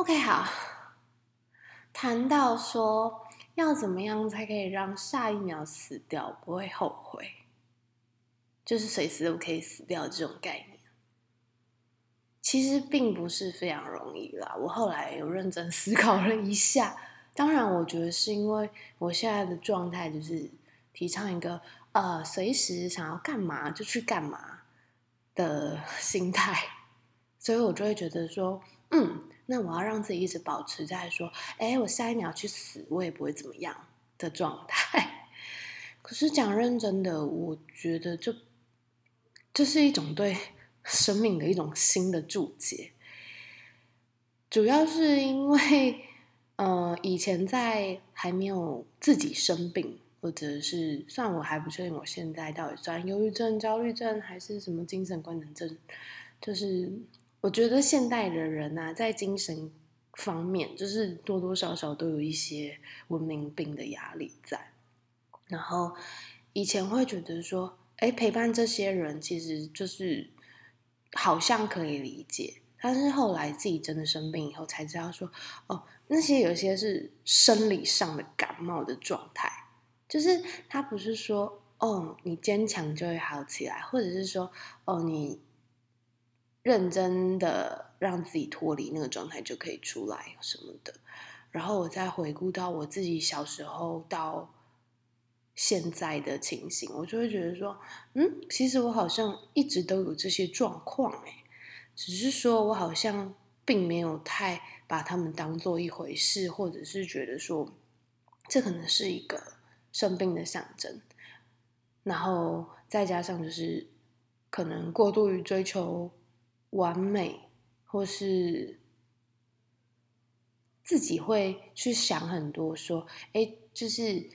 OK，好。谈到说要怎么样才可以让下一秒死掉不会后悔，就是随时都可以死掉这种概念，其实并不是非常容易啦。我后来有认真思考了一下，当然，我觉得是因为我现在的状态就是提倡一个呃，随时想要干嘛就去干嘛的心态，所以我就会觉得说，嗯。那我要让自己一直保持在说，哎，我下一秒去死，我也不会怎么样的状态。可是讲认真的，我觉得这这是一种对生命的一种新的注解。主要是因为，呃，以前在还没有自己生病，或者是算我还不确定我现在到底算忧郁症、焦虑症还是什么精神官能症，就是。我觉得现代的人啊，在精神方面，就是多多少少都有一些文明病的压力在。然后以前会觉得说，哎，陪伴这些人其实就是好像可以理解，但是后来自己真的生病以后，才知道说，哦，那些有些是生理上的感冒的状态，就是他不是说，哦，你坚强就会好起来，或者是说，哦，你。认真的让自己脱离那个状态就可以出来什么的，然后我再回顾到我自己小时候到现在的情形，我就会觉得说，嗯，其实我好像一直都有这些状况，诶，只是说我好像并没有太把他们当做一回事，或者是觉得说这可能是一个生病的象征，然后再加上就是可能过度于追求。完美，或是自己会去想很多，说，哎，就是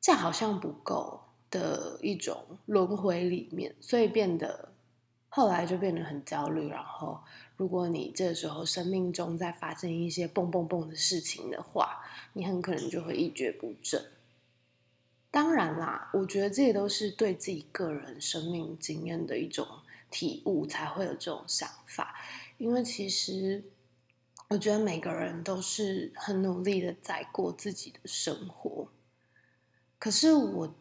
这样好像不够的一种轮回里面，所以变得后来就变得很焦虑。然后，如果你这时候生命中再发生一些蹦蹦蹦的事情的话，你很可能就会一蹶不振。当然啦，我觉得这些都是对自己个人生命经验的一种。体悟才会有这种想法，因为其实我觉得每个人都是很努力的在过自己的生活，可是我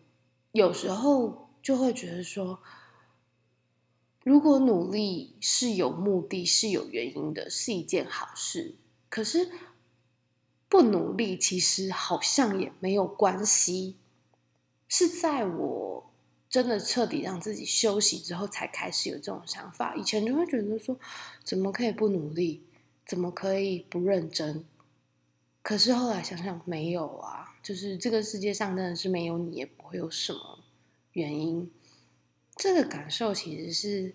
有时候就会觉得说，如果努力是有目的、是有原因的，是一件好事，可是不努力其实好像也没有关系，是在我。真的彻底让自己休息之后，才开始有这种想法。以前就会觉得说，怎么可以不努力？怎么可以不认真？可是后来想想，没有啊，就是这个世界上真的是没有你，也不会有什么原因。这个感受其实是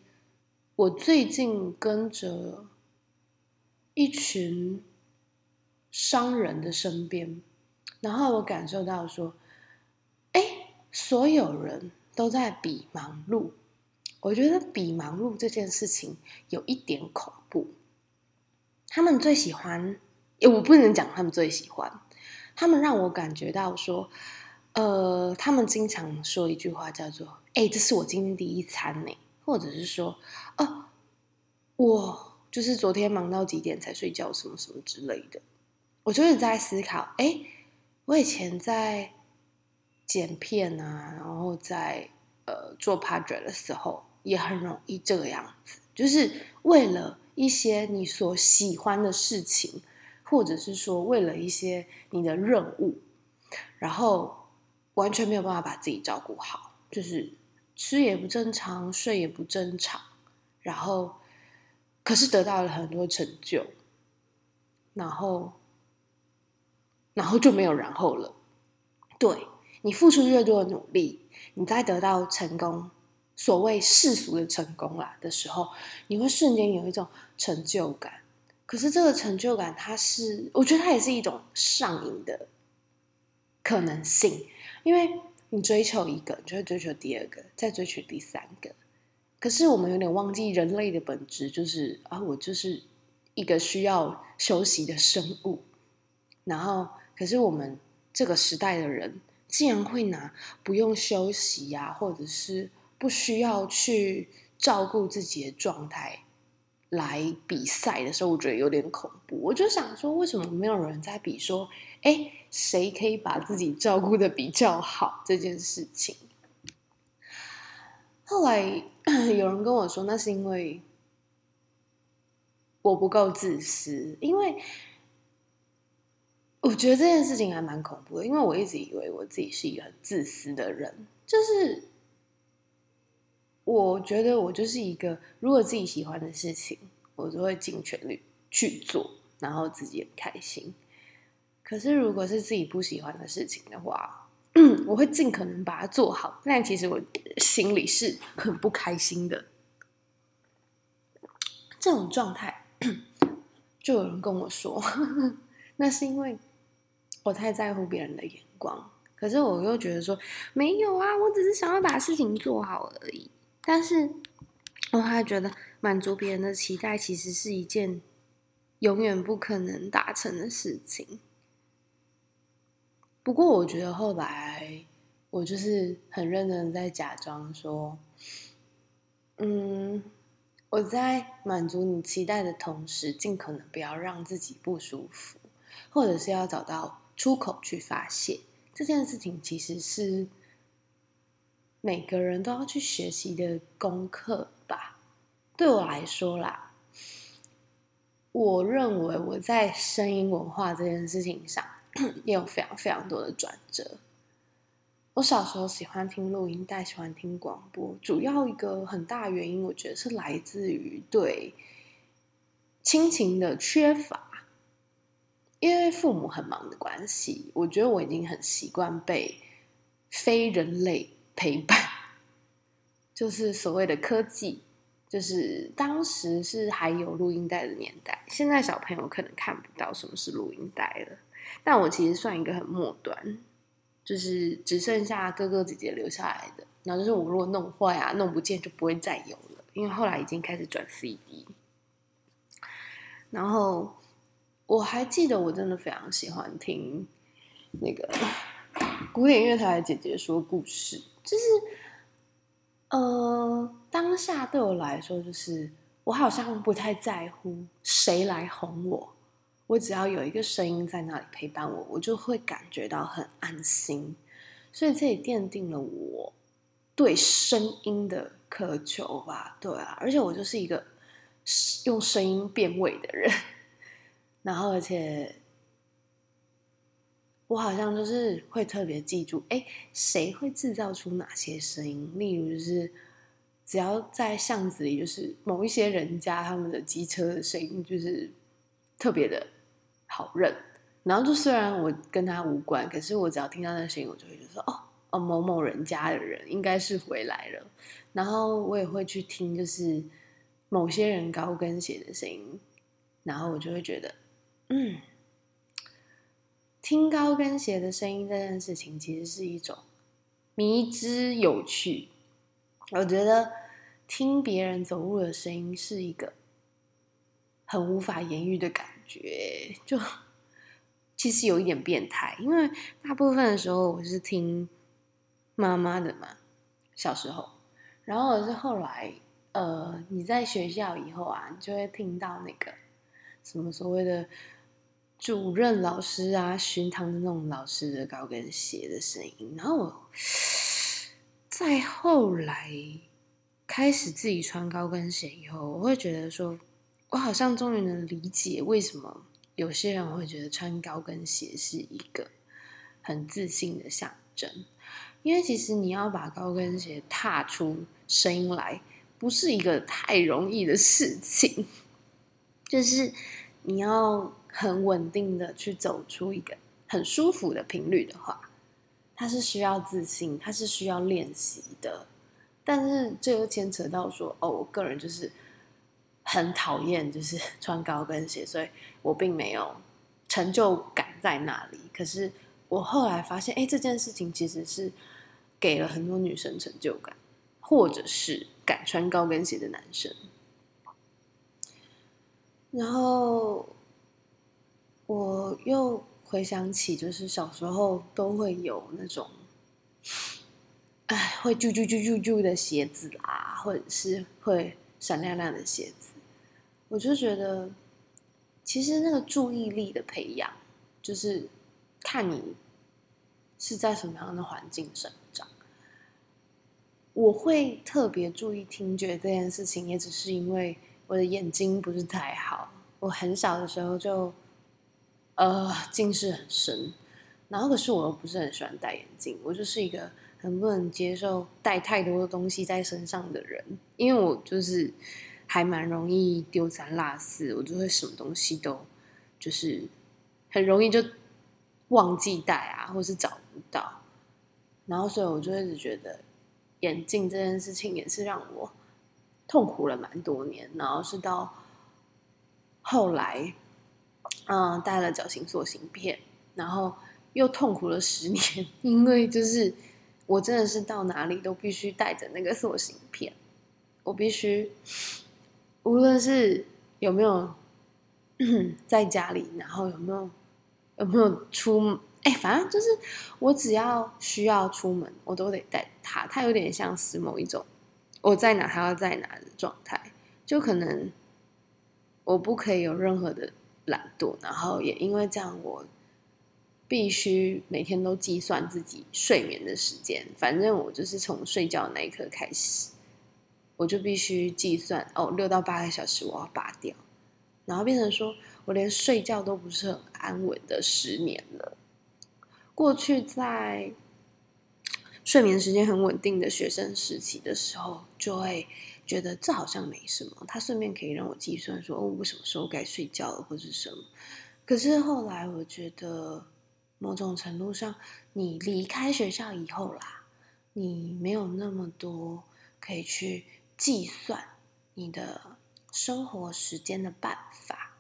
我最近跟着一群商人的身边，然后我感受到说，哎，所有人。都在比忙碌，我觉得比忙碌这件事情有一点恐怖。他们最喜欢，我不能讲他们最喜欢，他们让我感觉到说，呃，他们经常说一句话叫做“哎，这是我今天第一餐呢”，或者是说，哦，我就是昨天忙到几点才睡觉，什么什么之类的。我就是在思考，哎，我以前在。剪片啊，然后在呃做 project 的时候，也很容易这个样子，就是为了一些你所喜欢的事情，或者是说为了一些你的任务，然后完全没有办法把自己照顾好，就是吃也不正常，睡也不正常，然后可是得到了很多成就，然后然后就没有然后了，对。你付出越多的努力，你在得到成功，所谓世俗的成功啦的时候，你会瞬间有一种成就感。可是这个成就感，它是，我觉得它也是一种上瘾的可能性，因为你追求一个，你就会追求第二个，再追求第三个。可是我们有点忘记人类的本质，就是啊，我就是一个需要休息的生物。然后，可是我们这个时代的人。竟然会拿不用休息呀、或者是不需要去照顾自己的状态来比赛的时候，我觉得有点恐怖。我就想说，为什么没有人在比说，哎，谁可以把自己照顾得比较好这件事情？后来 有人跟我说，那是因为我不够自私。因为我觉得这件事情还蛮恐怖的，因为我一直以为我自己是一个很自私的人，就是。我觉得我就是一个，如果自己喜欢的事情，我就会尽全力去做，然后自己很开心。可是如果是自己不喜欢的事情的话，我会尽可能把它做好，但其实我心里是很不开心的。这种状态，就有人跟我说，那是因为我太在乎别人的眼光。可是我又觉得说，没有啊，我只是想要把事情做好而已。但是，我还觉得满足别人的期待其实是一件永远不可能达成的事情。不过，我觉得后来我就是很认真的在假装说，嗯，我在满足你期待的同时，尽可能不要让自己不舒服，或者是要找到出口去发泄。这件事情其实是。每个人都要去学习的功课吧。对我来说啦，我认为我在声音文化这件事情上也有非常非常多的转折。我小时候喜欢听录音带，喜欢听广播，主要一个很大原因，我觉得是来自于对亲情的缺乏。因为父母很忙的关系，我觉得我已经很习惯被非人类。陪伴，就是所谓的科技，就是当时是还有录音带的年代。现在小朋友可能看不到什么是录音带了，但我其实算一个很末端，就是只剩下哥哥姐姐留下来的。然后就是我如果弄坏啊、弄不见，就不会再有了，因为后来已经开始转 CD。然后我还记得，我真的非常喜欢听那个古典乐台的姐姐说故事。就是，呃，当下对我来说，就是我好像不太在乎谁来哄我，我只要有一个声音在那里陪伴我，我就会感觉到很安心。所以这也奠定了我对声音的渴求吧。对啊，而且我就是一个用声音辨位的人，然后而且。我好像就是会特别记住，哎，谁会制造出哪些声音？例如，就是只要在巷子里，就是某一些人家他们的机车的声音，就是特别的好认。然后，就虽然我跟他无关，可是我只要听到那声音，我就会觉得说，哦哦，某某人家的人应该是回来了。然后我也会去听，就是某些人高跟鞋的声音，然后我就会觉得，嗯。听高跟鞋的声音这件事情，其实是一种迷之有趣。我觉得听别人走路的声音是一个很无法言喻的感觉，就其实有一点变态。因为大部分的时候我是听妈妈的嘛，小时候，然后我是后来，呃，你在学校以后啊，你就会听到那个什么所谓的。主任老师啊，巡堂的那种老师的高跟鞋的声音，然后我再后来开始自己穿高跟鞋以后，我会觉得说，我好像终于能理解为什么有些人会觉得穿高跟鞋是一个很自信的象征，因为其实你要把高跟鞋踏出声音来，不是一个太容易的事情，就是你要。很稳定的去走出一个很舒服的频率的话，它是需要自信，它是需要练习的。但是这又牵扯到说，哦，我个人就是很讨厌就是穿高跟鞋，所以我并没有成就感在那里。可是我后来发现，哎，这件事情其实是给了很多女生成就感，或者是敢穿高跟鞋的男生。然后。我又回想起，就是小时候都会有那种，哎，会啾啾啾啾啾的鞋子啊，或者是会闪亮亮的鞋子。我就觉得，其实那个注意力的培养，就是看你是在什么样的环境生长。我会特别注意听觉这件事情，也只是因为我的眼睛不是太好。我很小的时候就，呃，近视很深，然后可是我又不是很喜欢戴眼镜，我就是一个很不能接受带太多的东西在身上的人，因为我就是还蛮容易丢三落四，我就会什么东西都就是很容易就忘记带啊，或是找不到，然后所以我就一直觉得眼镜这件事情也是让我痛苦了蛮多年，然后是到。后来，嗯，戴了矫形塑形片，然后又痛苦了十年，因为就是我真的是到哪里都必须带着那个塑形片，我必须无论是有没有在家里，然后有没有有没有出，哎，反正就是我只要需要出门，我都得带它。它有点像是某一种我在哪，他要在哪的状态，就可能。我不可以有任何的懒惰，然后也因为这样，我必须每天都计算自己睡眠的时间。反正我就是从睡觉那一刻开始，我就必须计算哦，六到八个小时我要拔掉，然后变成说我连睡觉都不是很安稳的十年了。过去在睡眠时间很稳定的学生时期的时候，就会。觉得这好像没什么，他顺便可以让我计算说，哦，我什么时候该睡觉了，或是什么。可是后来我觉得，某种程度上，你离开学校以后啦，你没有那么多可以去计算你的生活时间的办法，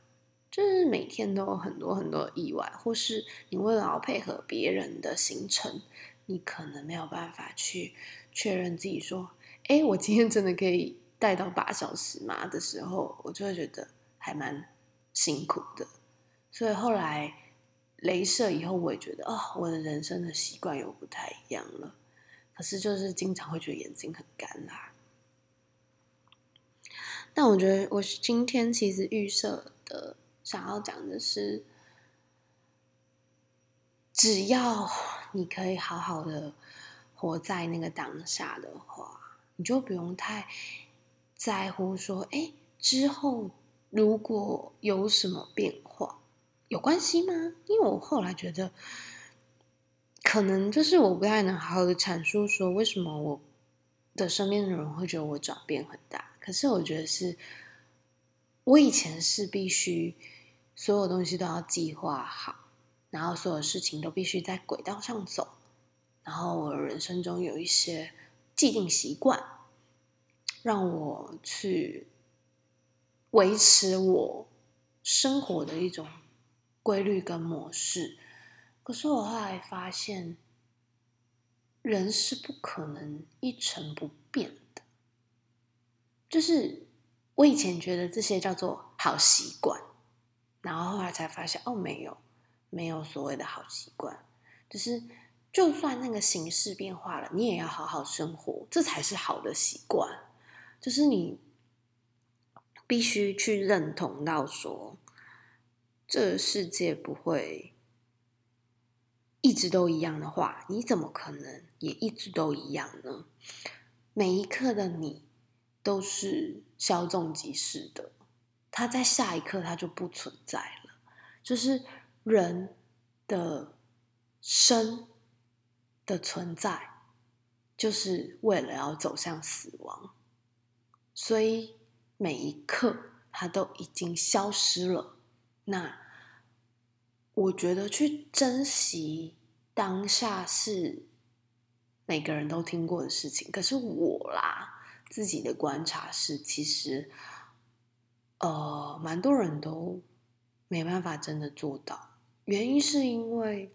就是每天都有很多很多意外，或是你为了要配合别人的行程，你可能没有办法去确认自己说。哎，我今天真的可以戴到八小时吗？的时候，我就会觉得还蛮辛苦的。所以后来雷射以后，我也觉得哦，我的人生的习惯又不太一样了。可是就是经常会觉得眼睛很干啦。但我觉得我今天其实预设的想要讲的是，只要你可以好好的活在那个当下的话。你就不用太在乎说，哎，之后如果有什么变化，有关系吗？因为我后来觉得，可能就是我不太能好好的阐述说，为什么我的身边的人会觉得我转变很大。可是我觉得是，我以前是必须所有东西都要计划好，然后所有事情都必须在轨道上走，然后我人生中有一些。既定习惯，让我去维持我生活的一种规律跟模式。可是我后来发现，人是不可能一成不变的。就是我以前觉得这些叫做好习惯，然后后来才发现，哦，没有，没有所谓的好习惯，就是。就算那个形式变化了，你也要好好生活，这才是好的习惯。就是你必须去认同到说，这个世界不会一直都一样的话，你怎么可能也一直都一样呢？每一刻的你都是稍纵即逝的，它在下一刻它就不存在了。就是人的生。的存在，就是为了要走向死亡，所以每一刻它都已经消失了。那我觉得去珍惜当下是每个人都听过的事情，可是我啦，自己的观察是，其实呃，蛮多人都没办法真的做到，原因是因为。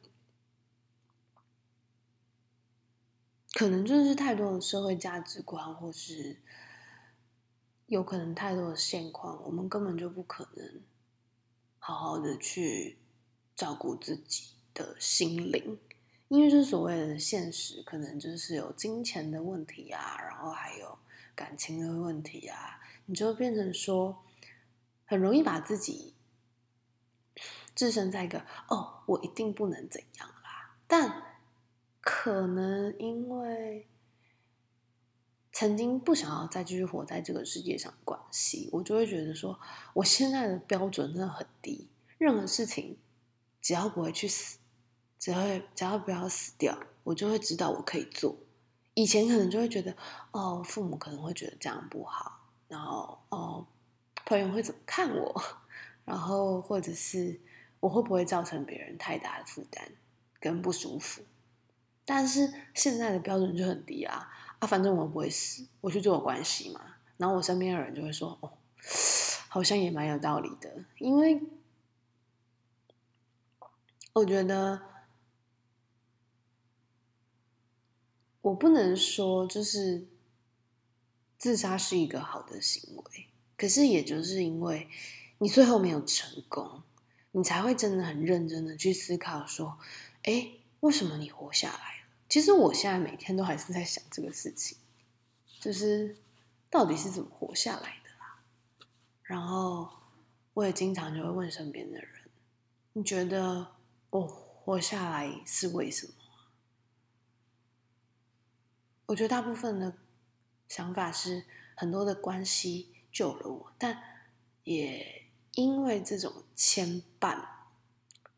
可能就是太多的社会价值观，或是有可能太多的现况，我们根本就不可能好好的去照顾自己的心灵，因为这所谓的现实，可能就是有金钱的问题啊，然后还有感情的问题啊，你就变成说，很容易把自己置身在一个哦，我一定不能怎样啦。但可能因为曾经不想要再继续活在这个世界上关系，我就会觉得说，我现在的标准真的很低。任何事情，只要不会去死，只会只要不要死掉，我就会知道我可以做。以前可能就会觉得，哦，父母可能会觉得这样不好，然后哦，朋友会怎么看我，然后或者是我会不会造成别人太大的负担跟不舒服。但是现在的标准就很低啊啊，反正我不会死，我去做有关系嘛。然后我身边的人就会说，哦，好像也蛮有道理的，因为我觉得。我不能说就是自杀是一个好的行为，可是也就是因为你最后没有成功，你才会真的很认真的去思考说，哎，为什么你活下来了？其实我现在每天都还是在想这个事情，就是到底是怎么活下来的啦。然后我也经常就会问身边的人，你觉得我活下来是为什么？我觉得大部分的想法是很多的关系救了我，但也因为这种牵绊，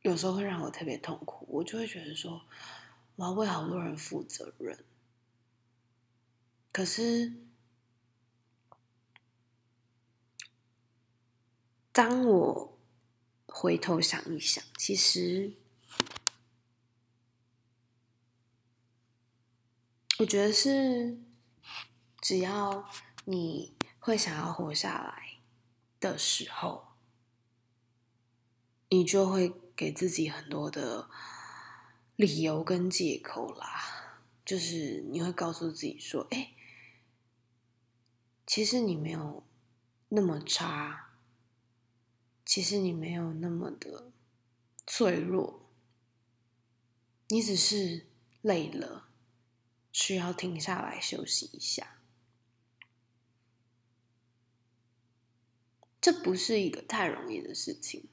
有时候会让我特别痛苦。我就会觉得说，我要为好多人负责任。可是，当我回头想一想，其实。我觉得是，只要你会想要活下来的时候，你就会给自己很多的理由跟借口啦。就是你会告诉自己说：“哎，其实你没有那么差，其实你没有那么的脆弱，你只是累了。”需要停下来休息一下，这不是一个太容易的事情。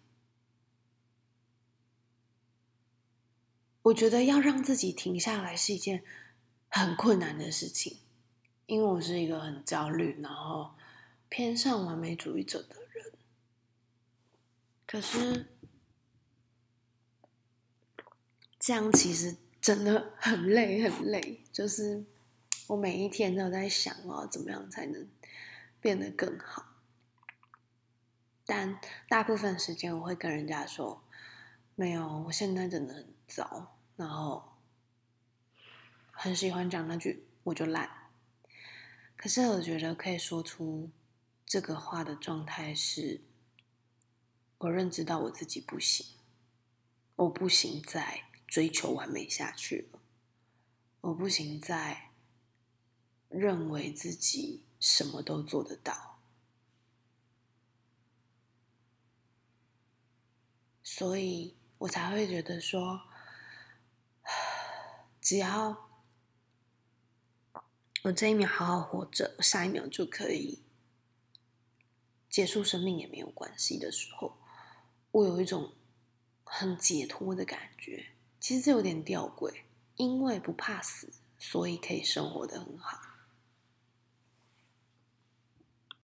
我觉得要让自己停下来是一件很困难的事情，因为我是一个很焦虑，然后偏向完美主义者的人。可是，这样其实。真的很累，很累。就是我每一天都在想，我要怎么样才能变得更好。但大部分时间，我会跟人家说：“没有，我现在真的很糟。”然后很喜欢讲那句“我就烂”。可是我觉得可以说出这个话的状态是，我认知到我自己不行，我不行再。追求完美下去了，我不行再认为自己什么都做得到，所以我才会觉得说，只要我这一秒好好活着，我下一秒就可以结束生命也没有关系的时候，我有一种很解脱的感觉。其实这有点吊诡，因为不怕死，所以可以生活的很好。